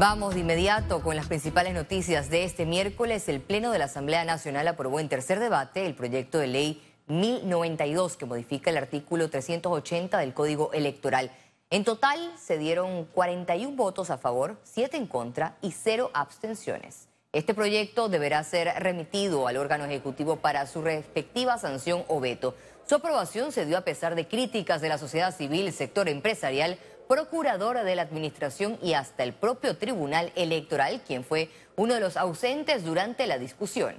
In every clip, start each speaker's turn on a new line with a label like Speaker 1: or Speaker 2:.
Speaker 1: Vamos de inmediato con las principales noticias de este miércoles. El Pleno de la Asamblea Nacional aprobó en tercer debate el proyecto de ley 1092 que modifica el artículo 380 del Código Electoral. En total se dieron 41 votos a favor, 7 en contra y 0 abstenciones. Este proyecto deberá ser remitido al órgano ejecutivo para su respectiva sanción o veto. Su aprobación se dio a pesar de críticas de la sociedad civil, sector empresarial, procuradora de la Administración y hasta el propio Tribunal Electoral, quien fue uno de los ausentes durante la discusión.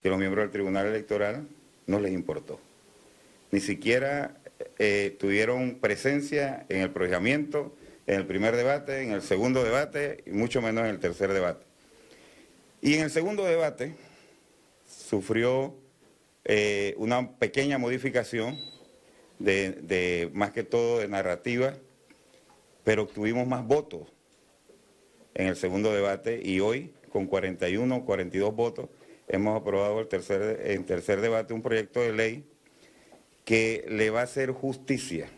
Speaker 2: Que los miembros del Tribunal Electoral no les importó. Ni siquiera eh, tuvieron presencia en el pronunciamiento, en el primer debate, en el segundo debate y mucho menos en el tercer debate. Y en el segundo debate sufrió eh, una pequeña modificación de, más que todo de narrativa, pero obtuvimos más votos en el segundo debate y hoy con 41, 42 votos hemos aprobado el tercer, en tercer debate un proyecto de ley que le va a hacer justicia.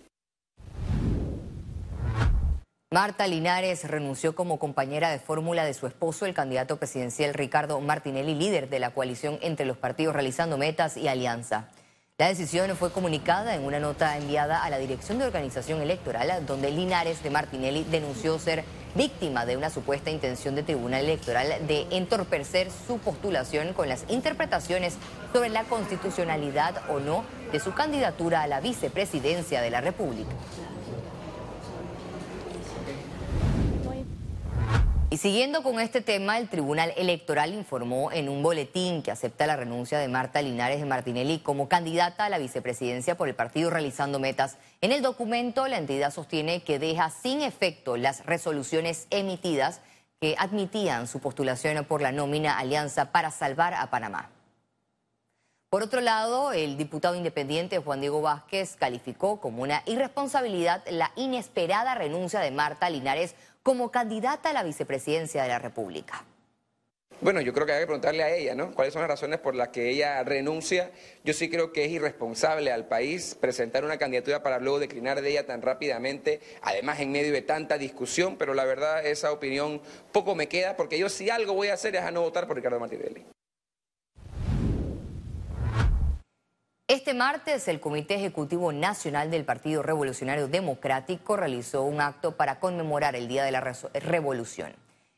Speaker 1: Marta Linares renunció como compañera de fórmula de su esposo, el candidato presidencial Ricardo Martinelli, líder de la coalición entre los partidos Realizando Metas y Alianza. La decisión fue comunicada en una nota enviada a la Dirección de Organización Electoral, donde Linares de Martinelli denunció ser víctima de una supuesta intención de Tribunal Electoral de entorpecer su postulación con las interpretaciones sobre la constitucionalidad o no de su candidatura a la vicepresidencia de la República. Y siguiendo con este tema, el Tribunal Electoral informó en un boletín que acepta la renuncia de Marta Linares de Martinelli como candidata a la vicepresidencia por el partido Realizando Metas. En el documento, la entidad sostiene que deja sin efecto las resoluciones emitidas que admitían su postulación por la nómina Alianza para salvar a Panamá. Por otro lado, el diputado independiente Juan Diego Vázquez calificó como una irresponsabilidad la inesperada renuncia de Marta Linares como candidata a la vicepresidencia de la República?
Speaker 3: Bueno, yo creo que hay que preguntarle a ella, ¿no? ¿Cuáles son las razones por las que ella renuncia? Yo sí creo que es irresponsable al país presentar una candidatura para luego declinar de ella tan rápidamente, además en medio de tanta discusión, pero la verdad esa opinión poco me queda, porque yo si algo voy a hacer es a no votar por Ricardo Martinelli.
Speaker 1: Este martes, el Comité Ejecutivo Nacional del Partido Revolucionario Democrático realizó un acto para conmemorar el Día de la Revolución.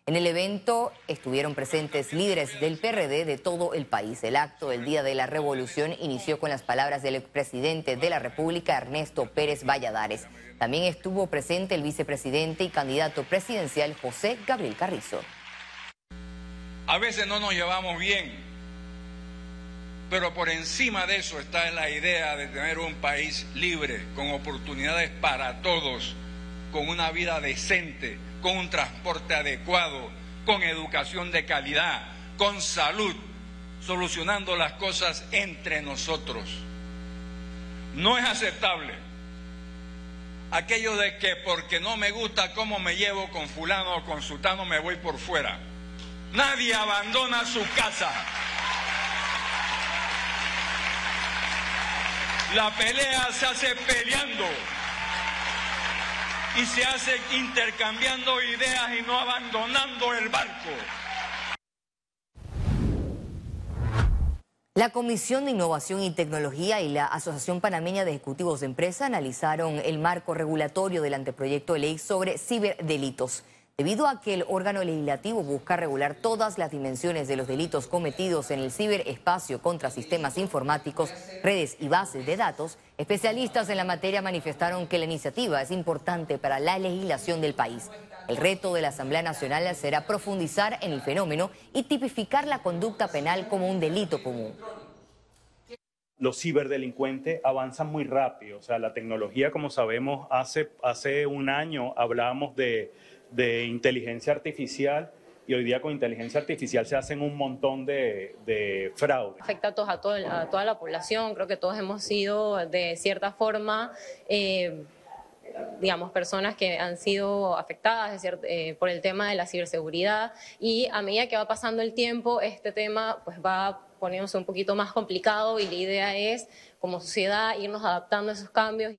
Speaker 1: En el evento estuvieron presentes líderes del PRD de todo el país. El acto del Día de la Revolución inició con las palabras del expresidente de la República, Ernesto Pérez Valladares. También estuvo presente el vicepresidente y candidato presidencial José Gabriel Carrizo.
Speaker 4: A veces no nos llevamos bien, pero por encima de eso está la idea de tener un país libre, con oportunidades para todos, con una vida decente, con un transporte adecuado, con educación de calidad, con salud, solucionando las cosas entre nosotros. No es aceptable aquello de que porque no me gusta cómo me llevo con fulano o con sultano me voy por fuera. Nadie abandona su casa. La pelea se hace peleando y se hace intercambiando ideas y no abandonando el barco.
Speaker 1: La Comisión de Innovación y Tecnología y la Asociación Panameña de Ejecutivos de Empresa analizaron el marco regulatorio del anteproyecto de ley sobre ciberdelitos. Debido a que el órgano legislativo busca regular todas las dimensiones de los delitos cometidos en el ciberespacio contra sistemas informáticos, redes y bases de datos, especialistas en la materia manifestaron que la iniciativa es importante para la legislación del país. El reto de la Asamblea Nacional será profundizar en el fenómeno y tipificar la conducta penal como un delito común
Speaker 5: los ciberdelincuentes avanzan muy rápido. O sea, la tecnología, como sabemos, hace, hace un año hablábamos de de inteligencia artificial y hoy día con inteligencia artificial se hacen un montón de, de fraudes.
Speaker 6: Afecta a, todos, a, toda la población, creo que todos hemos sido de cierta forma... Eh, digamos, personas que han sido afectadas eh, por el tema de la ciberseguridad y a medida que va pasando el tiempo, este tema pues va poniéndose un poquito más complicado y la idea es, como sociedad, irnos adaptando a esos cambios.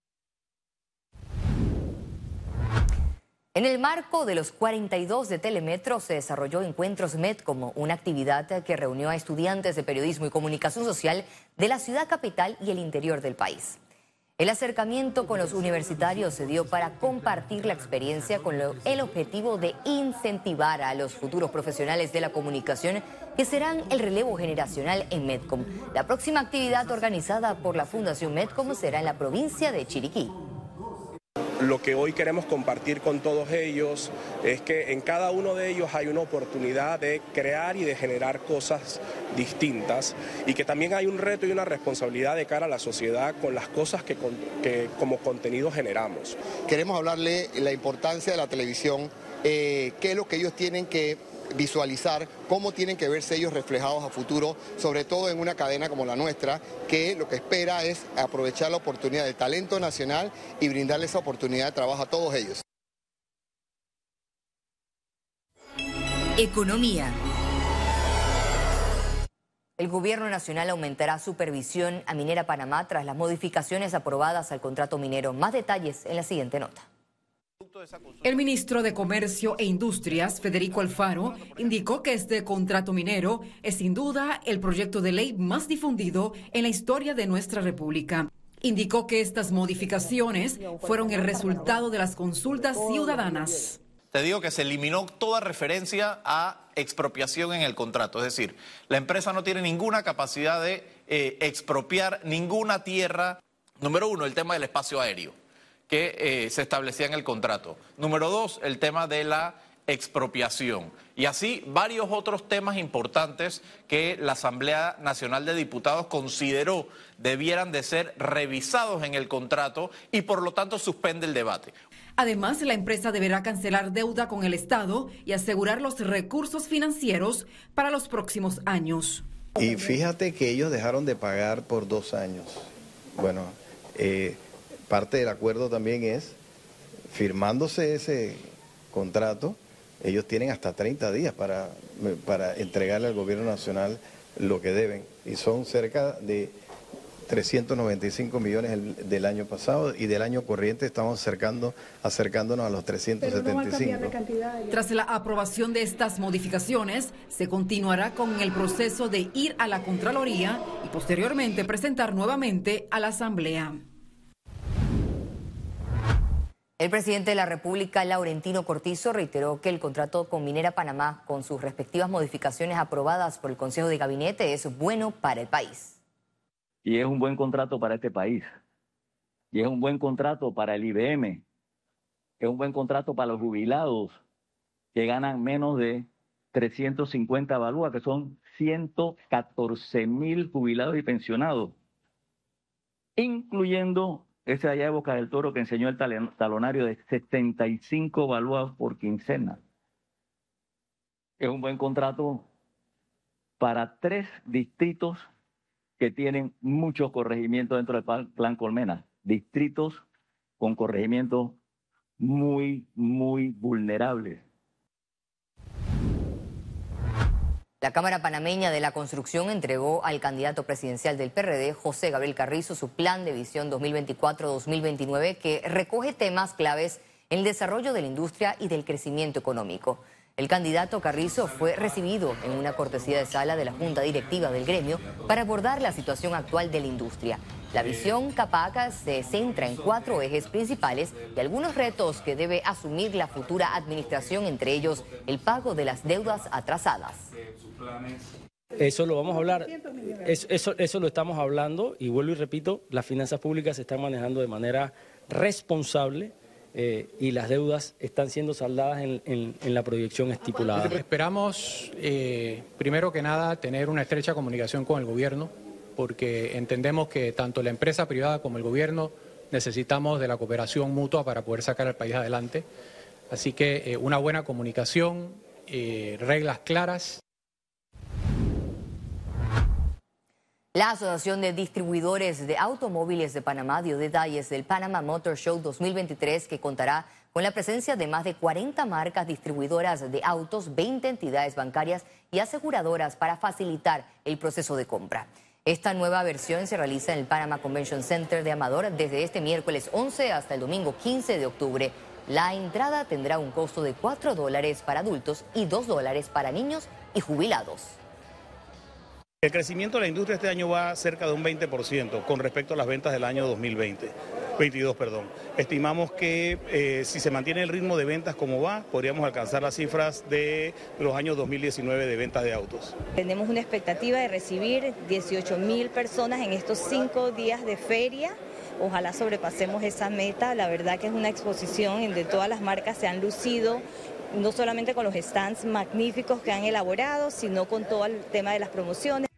Speaker 1: En el marco de los 42 de Telemetro se desarrolló Encuentros Med como una actividad que reunió a estudiantes de periodismo y comunicación social de la ciudad capital y el interior del país. El acercamiento con los universitarios se dio para compartir la experiencia con el objetivo de incentivar a los futuros profesionales de la comunicación que serán el relevo generacional en Medcom. La próxima actividad organizada por la Fundación Medcom será en la provincia de Chiriquí.
Speaker 7: Lo que hoy queremos compartir con todos ellos es que en cada uno de ellos hay una oportunidad de crear y de generar cosas distintas y que también hay un reto y una responsabilidad de cara a la sociedad con las cosas que, como contenido generamos.
Speaker 8: Queremos hablarle la importancia de la televisión, eh, qué es lo que ellos tienen que visualizar cómo tienen que verse ellos reflejados a futuro, sobre todo en una cadena como la nuestra, que lo que espera es aprovechar la oportunidad del talento nacional y brindarle esa oportunidad de trabajo a todos ellos.
Speaker 1: Economía. El gobierno nacional aumentará supervisión a Minera Panamá tras las modificaciones aprobadas al contrato minero. Más detalles en la siguiente nota.
Speaker 9: El ministro de Comercio e Industrias, Federico Alfaro, indicó que este contrato minero es sin duda el proyecto de ley más difundido en la historia de nuestra República. Indicó que estas modificaciones fueron el resultado de las consultas ciudadanas.
Speaker 10: Te digo que se eliminó toda referencia a expropiación en el contrato, es decir, la empresa no tiene ninguna capacidad de eh, expropiar ninguna tierra. Número uno, el tema del espacio aéreo que eh, se establecía en el contrato. Número dos, el tema de la expropiación. Y así varios otros temas importantes que la Asamblea Nacional de Diputados consideró debieran de ser revisados en el contrato y por lo tanto suspende el debate.
Speaker 9: Además, la empresa deberá cancelar deuda con el Estado y asegurar los recursos financieros para los próximos años.
Speaker 11: Y fíjate que ellos dejaron de pagar por dos años. Bueno, eh, parte del acuerdo también es, firmándose ese contrato, ellos tienen hasta 30 días para, para entregarle al gobierno nacional lo que deben. Y son cerca de 395 millones del año pasado y del año corriente estamos acercando, acercándonos a los 375.
Speaker 9: Tras la aprobación de estas modificaciones, se continuará con el proceso de ir a la Contraloría y posteriormente presentar nuevamente a la Asamblea.
Speaker 1: El presidente de la República, Laurentino Cortizo, reiteró que el contrato con Minera Panamá, con sus respectivas modificaciones aprobadas por el Consejo de Gabinete, es bueno para el país.
Speaker 12: Y es un buen contrato para este país. Y es un buen contrato para el IBM. Es un buen contrato para los jubilados que ganan menos de 350 balúas, que son 114 mil jubilados y pensionados, incluyendo ese allá de Boca del Toro que enseñó el talonario de 75 balúas por quincena. Es un buen contrato para tres distritos que tienen muchos corregimientos dentro del plan Colmena. Distritos con corregimientos muy, muy vulnerables.
Speaker 1: La Cámara Panameña de la Construcción entregó al candidato presidencial del PRD, José Gabriel Carrizo, su plan de visión 2024-2029 que recoge temas claves en el desarrollo de la industria y del crecimiento económico. El candidato Carrizo fue recibido en una cortesía de sala de la Junta Directiva del gremio para abordar la situación actual de la industria. La visión Capaca se centra en cuatro ejes principales y algunos retos que debe asumir la futura administración, entre ellos el pago de las deudas atrasadas.
Speaker 13: Eso lo vamos a hablar, eso, eso, lo estamos hablando y vuelvo y repito, las finanzas públicas se están manejando de manera responsable eh, y las deudas están siendo saldadas en, la proyección estipulada.
Speaker 14: Esperamos, eh, primero que nada, tener una estrecha comunicación con el gobierno, porque entendemos que tanto la empresa privada como el gobierno necesitamos de la cooperación mutua para poder sacar al país adelante. Así que eh, una buena comunicación, reglas claras.
Speaker 1: La Asociación de Distribuidores de Automóviles de Panamá dio detalles del Panama Motor Show 2023 que contará con la presencia de más de 40 marcas distribuidoras de autos, 20 entidades bancarias y aseguradoras para facilitar el proceso de compra. Esta nueva versión se realiza en el Panama Convention Center de Amador desde este miércoles 11 hasta el domingo 15 de octubre. La entrada tendrá un costo de 4 dólares para adultos y 2 dólares para niños y jubilados.
Speaker 15: El crecimiento de la industria este año va cerca de un 20% con respecto a las ventas del año 2020. 22, perdón. Estimamos que eh, si se mantiene el ritmo de ventas como va, podríamos alcanzar las cifras de los años 2019 de ventas de autos.
Speaker 16: Tenemos una expectativa de recibir 18 mil personas en estos cinco días de feria. Ojalá sobrepasemos esa meta. La verdad que es una exposición en donde todas las marcas se han lucido no solamente con los stands magníficos que han elaborado, sino con todo el tema de las promociones.